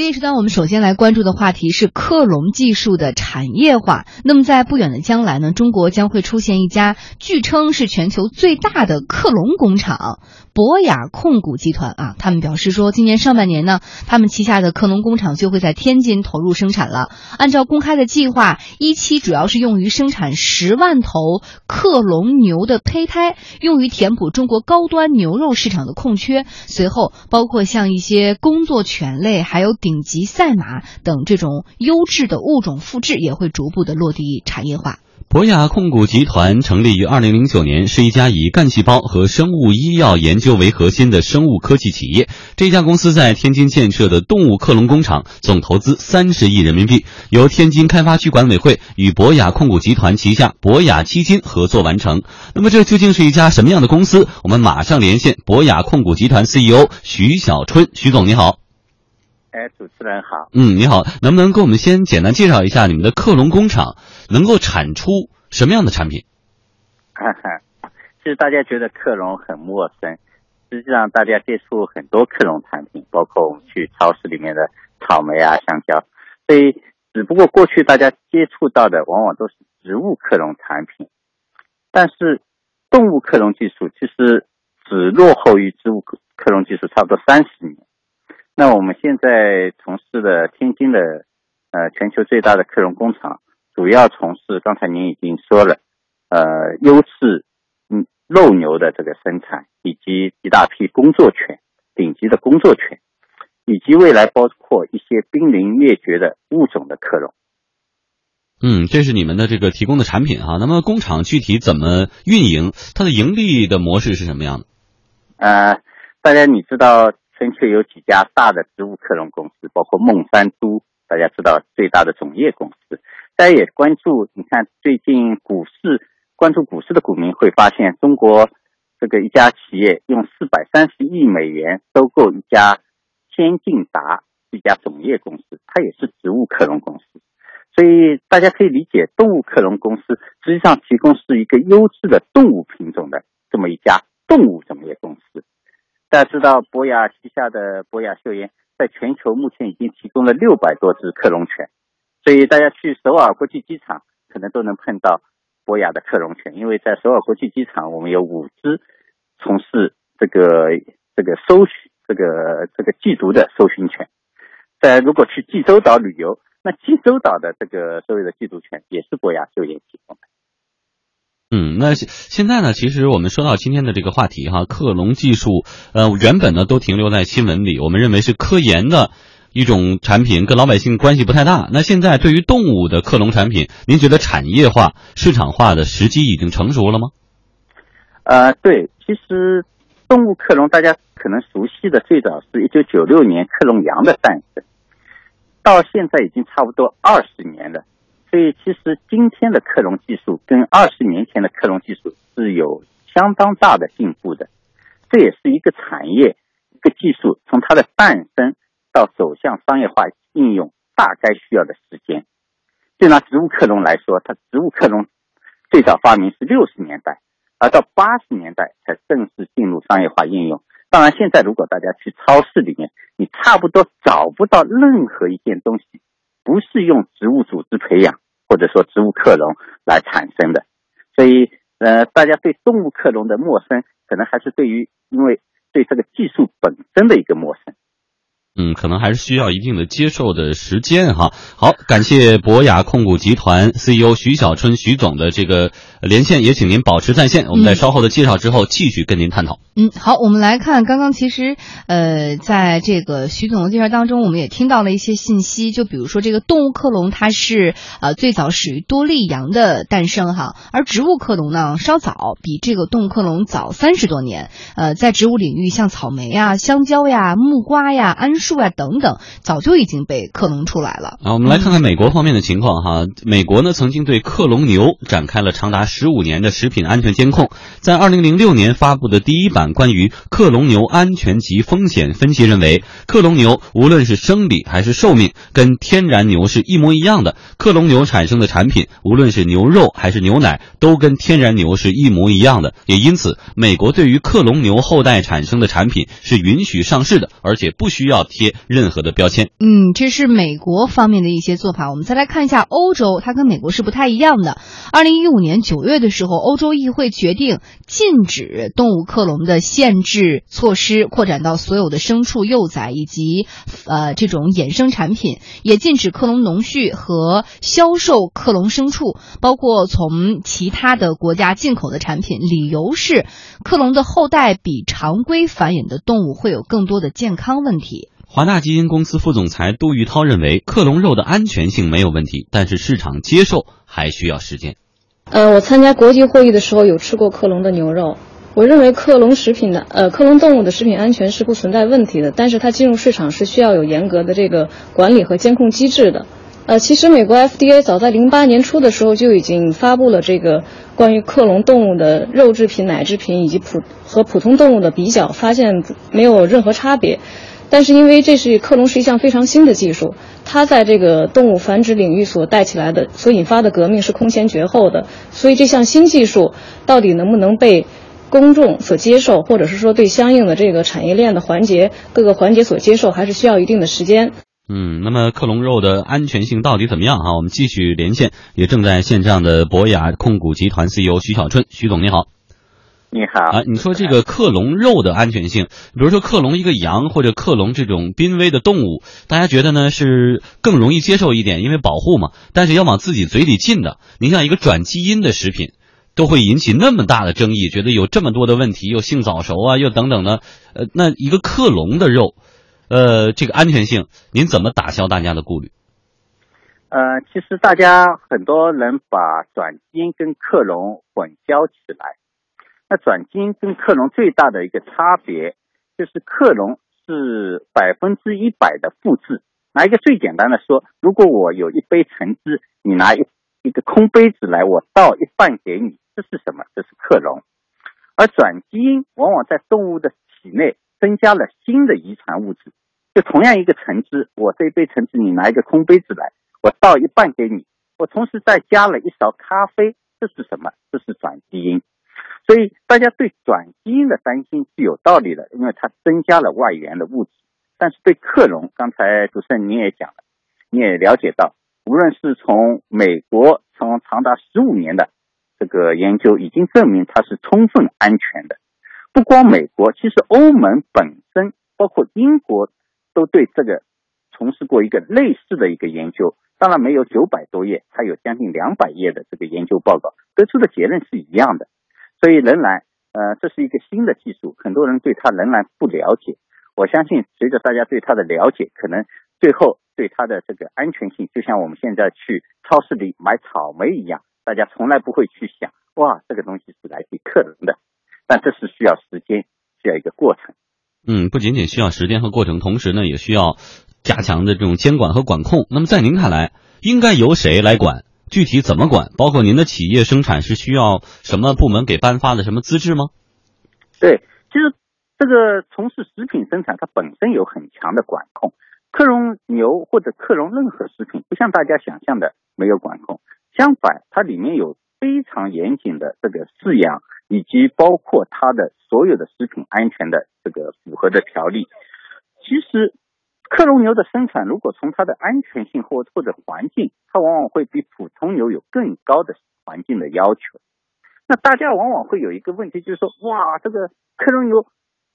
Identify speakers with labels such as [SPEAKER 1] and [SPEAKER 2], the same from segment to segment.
[SPEAKER 1] 这一时段，我们首先来关注的话题是克隆技术的产业化。那么，在不远的将来呢，中国将会出现一家据称是全球最大的克隆工厂——博雅控股集团啊。他们表示说，今年上半年呢，他们旗下的克隆工厂就会在天津投入生产了。按照公开的计划，一期主要是用于生产十万头克隆牛的胚胎，用于填补中国高端牛肉市场的空缺。随后，包括像一些工作犬类，还有顶。顶级赛马等这种优质的物种复制也会逐步的落地产业化。
[SPEAKER 2] 博雅控股集团成立于二零零九年，是一家以干细胞和生物医药研究为核心的生物科技企业。这家公司在天津建设的动物克隆工厂，总投资三十亿人民币，由天津开发区管委会与博雅控股集团旗下博雅基金合作完成。那么，这究竟是一家什么样的公司？我们马上连线博雅控股集团 CEO 徐小春，徐总你好。
[SPEAKER 3] 哎，主持人好。
[SPEAKER 2] 嗯，你好，能不能给我们先简单介绍一下你们的克隆工厂能够产出什么样的产品？
[SPEAKER 3] 哈哈，其实大家觉得克隆很陌生，实际上大家接触很多克隆产品，包括我们去超市里面的草莓啊、香蕉，所以只不过过去大家接触到的往往都是植物克隆产品，但是动物克隆技术其实只落后于植物克隆技术差不多三十年。那我们现在从事的天津的，呃，全球最大的克隆工厂，主要从事刚才您已经说了，呃，优质嗯肉牛的这个生产，以及一大批工作犬，顶级的工作犬，以及未来包括一些濒临灭绝的物种的克隆。
[SPEAKER 2] 嗯，这是你们的这个提供的产品哈。那么工厂具体怎么运营？它的盈利的模式是什么样的？
[SPEAKER 3] 呃，大家你知道。全球有几家大的植物克隆公司，包括孟山都，大家知道最大的种业公司。大家也关注，你看最近股市关注股市的股民会发现，中国这个一家企业用四百三十亿美元收购一家先进达一家种业公司，它也是植物克隆公司。所以大家可以理解，动物克隆公司实际上提供是一个优质的动物品种的这么一家动物种业公司。大家知道，博雅旗下的博雅秀妍在全球目前已经提供了六百多只克隆犬，所以大家去首尔国际机场可能都能碰到博雅的克隆犬，因为在首尔国际机场我们有五只从事这个这个搜寻这个这个缉毒的搜寻犬，在如果去济州岛旅游，那济州岛的这个所有的缉毒犬也是博雅秀妍提供的。
[SPEAKER 2] 嗯，那现现在呢？其实我们说到今天的这个话题哈，克隆技术，呃，原本呢都停留在新闻里，我们认为是科研的一种产品，跟老百姓关系不太大。那现在对于动物的克隆产品，您觉得产业化、市场化的时机已经成熟了吗？
[SPEAKER 3] 呃，对，其实动物克隆大家可能熟悉的最早是一九九六年克隆羊的诞生，到现在已经差不多二十年了。所以，其实今天的克隆技术跟二十年前的克隆技术是有相当大的进步的。这也是一个产业、一个技术从它的诞生到走向商业化应用，大概需要的时间。就拿植物克隆来说，它植物克隆最早发明是六十年代，而到八十年代才正式进入商业化应用。当然，现在如果大家去超市里面，你差不多找不到任何一件东西。不是用植物组织培养或者说植物克隆来产生的，所以呃，大家对动物克隆的陌生，可能还是对于因为对这个技术本身的一个陌生。
[SPEAKER 2] 嗯，可能还是需要一定的接受的时间哈。好，感谢博雅控股集团 CEO 徐小春徐总的这个连线，也请您保持在线，我们在稍后的介绍之后继续跟您探讨。
[SPEAKER 1] 嗯，好，我们来看刚刚其实呃，在这个徐总的介绍当中，我们也听到了一些信息，就比如说这个动物克隆它是呃最早始于多利羊的诞生哈，而植物克隆呢稍早，比这个动物克隆早三十多年。呃，在植物领域，像草莓呀、香蕉呀、木瓜呀、桉树啊等等，早就已经被克隆出来了。
[SPEAKER 2] 啊，我们来看看美国方面的情况哈。美国呢曾经对克隆牛展开了长达十五年的食品安全监控，在二零零六年发布的第一版关于克隆牛安全及风险分析认为，克隆牛无论是生理还是寿命，跟天然牛是一模一样的。克隆牛产生的产品，无论是牛肉还是牛奶，都跟天然牛是一模一样的。也因此，美国对于克隆牛后代产生的产品是允许上市的，而且不需要贴任何的标签。
[SPEAKER 1] 嗯，这是美国方面的一些做法。我们再来看一下欧洲，它跟美国是不太一样的。二零一五年九月的时候，欧洲议会决定禁止动物克隆的限制措施扩展到所有的牲畜幼崽以及呃这种衍生产品，也禁止克隆农畜和销售克隆牲畜，包括从其他的国家进口的产品。理由是克隆的后代比常规繁衍的动物会有更多的健康问题。
[SPEAKER 2] 华大基因公司副总裁杜玉涛认为，克隆肉的安全性没有问题，但是市场接受还需要时间。
[SPEAKER 4] 呃，我参加国际会议的时候有吃过克隆的牛肉，我认为克隆食品的呃克隆动物的食品安全是不存在问题的，但是它进入市场是需要有严格的这个管理和监控机制的。呃，其实美国 FDA 早在零八年初的时候就已经发布了这个关于克隆动物的肉制品、奶制品以及普和普通动物的比较，发现没有任何差别。但是因为这是克隆是一项非常新的技术，它在这个动物繁殖领域所带起来的、所引发的革命是空前绝后的。所以这项新技术到底能不能被公众所接受，或者是说对相应的这个产业链的环节各个环节所接受，还是需要一定的时间。
[SPEAKER 2] 嗯，那么克隆肉的安全性到底怎么样啊？我们继续连线，也正在线上的博雅控股集团 CEO 徐小春，徐总你好。
[SPEAKER 3] 你好
[SPEAKER 2] 啊，你说这个克隆肉的安全性，比如说克隆一个羊或者克隆这种濒危的动物，大家觉得呢是更容易接受一点，因为保护嘛。但是要往自己嘴里进的，你像一个转基因的食品，都会引起那么大的争议，觉得有这么多的问题，又性早熟啊，又等等的。呃，那一个克隆的肉，呃，这个安全性，您怎么打消大家的顾虑？
[SPEAKER 3] 呃，其实大家很多人把转基因跟克隆混淆起来。那转基因跟克隆最大的一个差别，就是克隆是百分之一百的复制。拿一个最简单的说，如果我有一杯橙汁，你拿一一个空杯子来，我倒一半给你，这是什么？这是克隆。而转基因往往在动物的体内增加了新的遗传物质。就同样一个橙汁，我这一杯橙汁，你拿一个空杯子来，我倒一半给你，我同时再加了一勺咖啡，这是什么？这是转基因。所以大家对转基因的担心是有道理的，因为它增加了外源的物质。但是对克隆，刚才主持人你也讲了，你也了解到，无论是从美国从长达十五年的这个研究，已经证明它是充分安全的。不光美国，其实欧盟本身，包括英国，都对这个从事过一个类似的一个研究。当然没有九百多页，它有将近两百页的这个研究报告，得出的结论是一样的。所以仍然，呃，这是一个新的技术，很多人对它仍然不了解。我相信，随着大家对它的了解，可能最后对它的这个安全性，就像我们现在去超市里买草莓一样，大家从来不会去想，哇，这个东西是来自克隆的。但这是需要时间，需要一个过程。
[SPEAKER 2] 嗯，不仅仅需要时间和过程，同时呢，也需要加强的这种监管和管控。那么，在您看来，应该由谁来管？具体怎么管？包括您的企业生产是需要什么部门给颁发的什么资质吗？
[SPEAKER 3] 对，其实这个从事食品生产，它本身有很强的管控。克隆牛或者克隆任何食品，不像大家想象的没有管控，相反，它里面有非常严谨的这个饲养，以及包括它的所有的食品安全的这个符合的条例。其实。克隆牛的生产，如果从它的安全性或或者环境，它往往会比普通牛有更高的环境的要求。那大家往往会有一个问题，就是说，哇，这个克隆牛，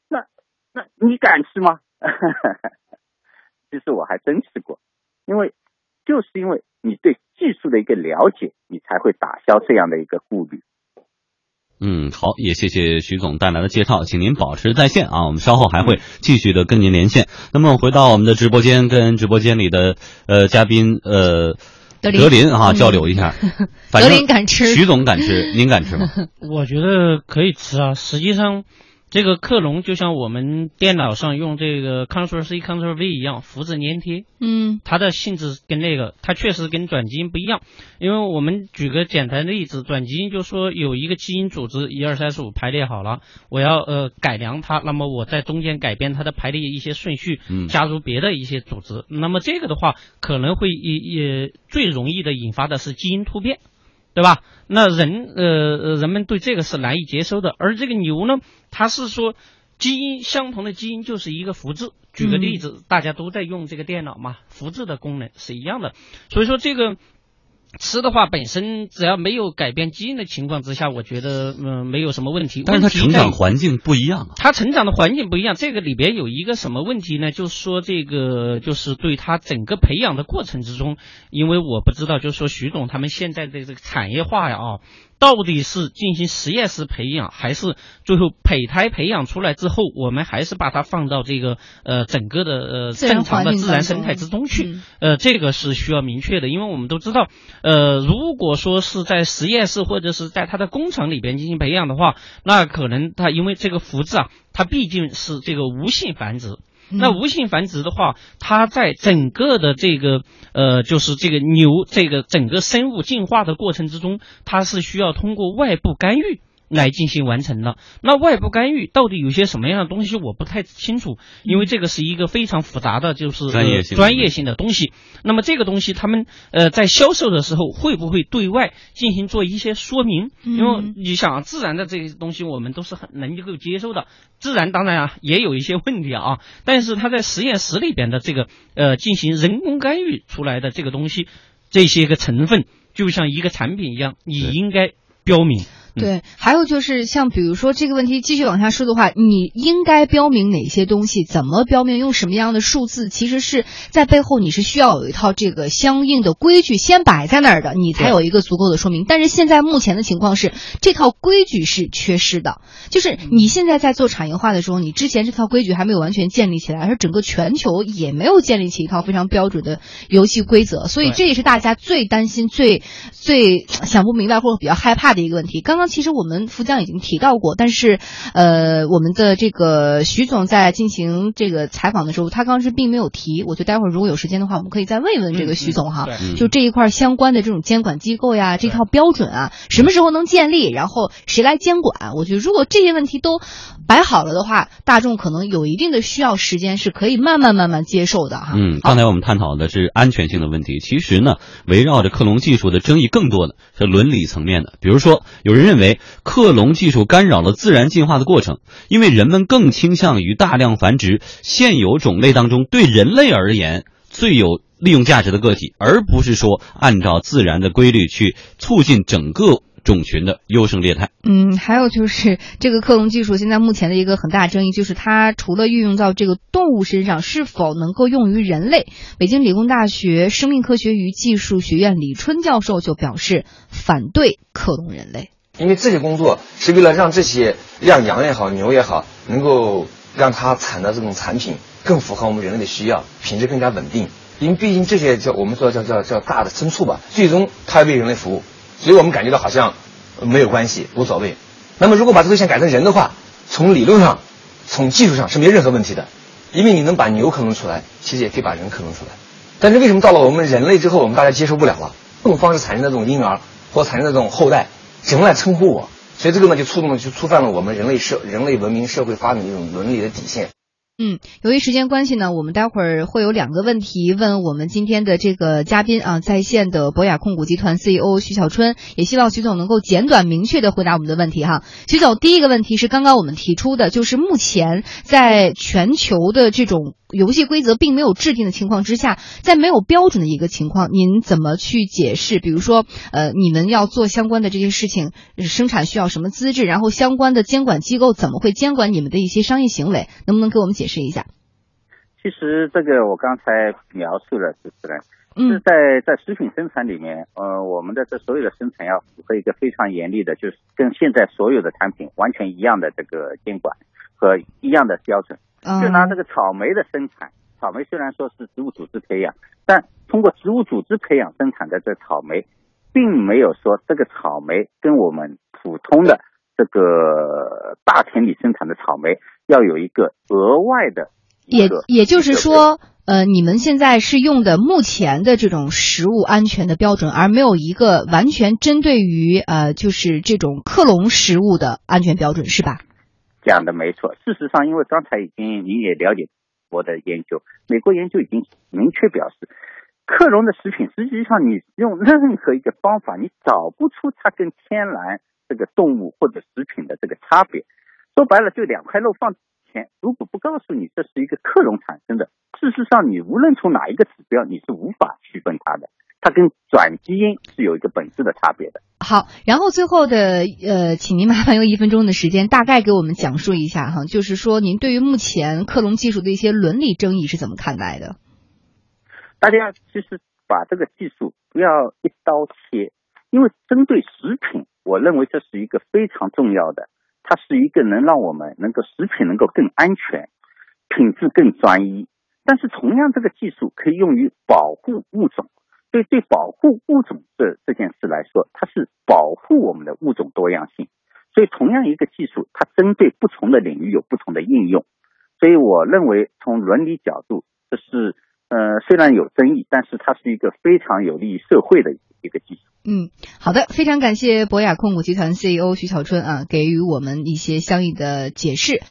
[SPEAKER 3] 那那你敢吃吗？其实我还真吃过，因为就是因为你对技术的一个了解，你才会打消这样的一个顾虑。
[SPEAKER 2] 嗯，好，也谢谢徐总带来的介绍，请您保持在线啊，我们稍后还会继续的跟您连线。那么回到我们的直播间，跟直播间里的呃嘉宾呃德林啊交流一下。
[SPEAKER 1] 德林敢吃？
[SPEAKER 2] 徐总敢吃？您敢吃吗？
[SPEAKER 5] 我觉得可以吃啊。实际上，这个克隆就像我们电脑上用这个 Ctrl C Ctrl V 一样，复制粘贴。
[SPEAKER 1] 嗯，
[SPEAKER 5] 它的性质跟那个，它确实跟转基因不一样。因为我们举个简单的例子，转基因就说有一个基因组织一二三四五排列好了，我要呃改良它，那么我在中间改变它的排列一些顺序，加入别的一些组织。那么这个的话，可能会也也最容易的引发的是基因突变。对吧？那人呃呃，人们对这个是难以接收的。而这个牛呢，它是说基因相同的基因就是一个复制。举个例子，大家都在用这个电脑嘛，复制的功能是一样的。所以说这个。吃的话本身只要没有改变基因的情况之下，我觉得嗯没有什么问题。
[SPEAKER 2] 但是它成长环境不一样啊。
[SPEAKER 5] 它成长的环境不一样，这个里边有一个什么问题呢？就是说这个就是对它整个培养的过程之中，因为我不知道，就是说徐总他们现在的这个产业化呀啊。到底是进行实验室培养，还是最后胚胎培养出来之后，我们还是把它放到这个呃整个的呃正常的自然生态之中去？呃，这个是需要明确的，因为我们都知道，呃，如果说是在实验室或者是在它的工厂里边进行培养的话，那可能它因为这个复制啊，它毕竟是这个无性繁殖。那无性繁殖的话，它在整个的这个呃，就是这个牛这个整个生物进化的过程之中，它是需要通过外部干预。来进行完成了。那外部干预到底有些什么样的东西，我不太清楚，因为这个是一个非常复杂的，就是
[SPEAKER 2] 专业性
[SPEAKER 5] 专业性的东西。那么这个东西，他们呃在销售的时候会不会对外进行做一些说明？因为你想，自然的这些东西我们都是很能够接受的。自然当然啊也有一些问题啊，但是它在实验室里边的这个呃进行人工干预出来的这个东西，这些个成分就像一个产品一样，你应该标明。
[SPEAKER 1] 对，还有就是像比如说这个问题继续往下说的话，你应该标明哪些东西，怎么标明，用什么样的数字，其实是在背后你是需要有一套这个相应的规矩先摆在那儿的，你才有一个足够的说明。但是现在目前的情况是，这套规矩是缺失的，就是你现在在做产业化的时候，你之前这套规矩还没有完全建立起来，而整个全球也没有建立起一套非常标准的游戏规则，所以这也是大家最担心、最最想不明白或者比较害怕的一个问题。刚刚。其实我们福江已经提到过，但是，呃，我们的这个徐总在进行这个采访的时候，他当时并没有提。我觉得待会儿如果有时间的话，我们可以再问一问这个徐总哈，就这一块相关的这种监管机构呀，这套标准啊，什么时候能建立，然后谁来监管？我觉得如果这些问题都摆好了的话，大众可能有一定的需要时间，是可以慢慢慢慢接受的哈。
[SPEAKER 2] 嗯，刚才我们探讨的是安全性的问题，其实呢，围绕着克隆技术的争议更多的是伦理层面的，比如说有人认认为克隆技术干扰了自然进化的过程，因为人们更倾向于大量繁殖现有种类当中对人类而言最有利用价值的个体，而不是说按照自然的规律去促进整个种群的优胜劣汰。
[SPEAKER 1] 嗯，还有就是这个克隆技术现在目前的一个很大争议，就是它除了运用到这个动物身上，是否能够用于人类？北京理工大学生命科学与技术学院李春教授就表示反对克隆人类。
[SPEAKER 6] 因为这些工作是为了让这些让羊也好牛也好，能够让它产的这种产品更符合我们人类的需要，品质更加稳定。因为毕竟这些叫我们说叫叫叫大的牲畜吧，最终它要为人类服务，所以我们感觉到好像没有关系，无所谓。那么如果把这个线改成人的话，从理论上、从技术上是没有任何问题的，因为你能把牛克隆出来，其实也可以把人克隆出来。但是为什么到了我们人类之后，我们大家接受不了了？这种方式产生的这种婴儿或产生的这种后代？怎么来称呼我？所以这个呢，就触动了，就触犯了我们人类社、人类文明社会发展的一种伦理的底线。
[SPEAKER 1] 嗯，由于时间关系呢，我们待会儿会有两个问题问我们今天的这个嘉宾啊，在线的博雅控股集团 CEO 徐小春，也希望徐总能够简短明确的回答我们的问题哈。徐总，第一个问题是刚刚我们提出的，就是目前在全球的这种游戏规则并没有制定的情况之下，在没有标准的一个情况，您怎么去解释？比如说，呃，你们要做相关的这些事情，生产需要什么资质？然后相关的监管机构怎么会监管你们的一些商业行为？能不能给我们解？解释一下，
[SPEAKER 3] 其实这个我刚才描述了，主持人是在在食品生产里面，呃，我们的这所有的生产要符合一个非常严厉的，就是跟现在所有的产品完全一样的这个监管和一样的标准。就拿这个草莓的生产，草莓虽然说是植物组织培养，但通过植物组织培养生产的这草莓，并没有说这个草莓跟我们普通的这个大田里生产的草莓要有一个额外的
[SPEAKER 1] 也，也就是说，呃，你们现在是用的目前的这种食物安全的标准，而没有一个完全针对于呃，就是这种克隆食物的安全标准，是吧？
[SPEAKER 3] 讲的没错。事实上，因为刚才已经你也了解我的研究，美国研究已经明确表示，克隆的食品实际上你用任何一个方法，你找不出它跟天然这个动物或者食品的这个差别。说白了，就两块肉放前，如果不告诉你这是一个克隆产生的，事实上你无论从哪一个指标，你是无法区分它的。它跟转基因是有一个本质的差别的。
[SPEAKER 1] 好，然后最后的呃，请您麻烦用一分钟的时间，大概给我们讲述一下哈，就是说您对于目前克隆技术的一些伦理争议是怎么看待的？
[SPEAKER 3] 大家其实把这个技术不要一刀切，因为针对食品，我认为这是一个非常重要的，它是一个能让我们能够食品能够更安全，品质更专一。但是同样，这个技术可以用于保护物种。所以，对保护物种这这件事来说，它是保护我们的物种多样性。所以，同样一个技术，它针对不同的领域有不同的应用。所以，我认为从伦理角度，这是呃虽然有争议，但是它是一个非常有利于社会的技术。
[SPEAKER 1] 嗯，好的，非常感谢博雅控股集团 CEO 徐小春啊，给予我们一些相应的解释。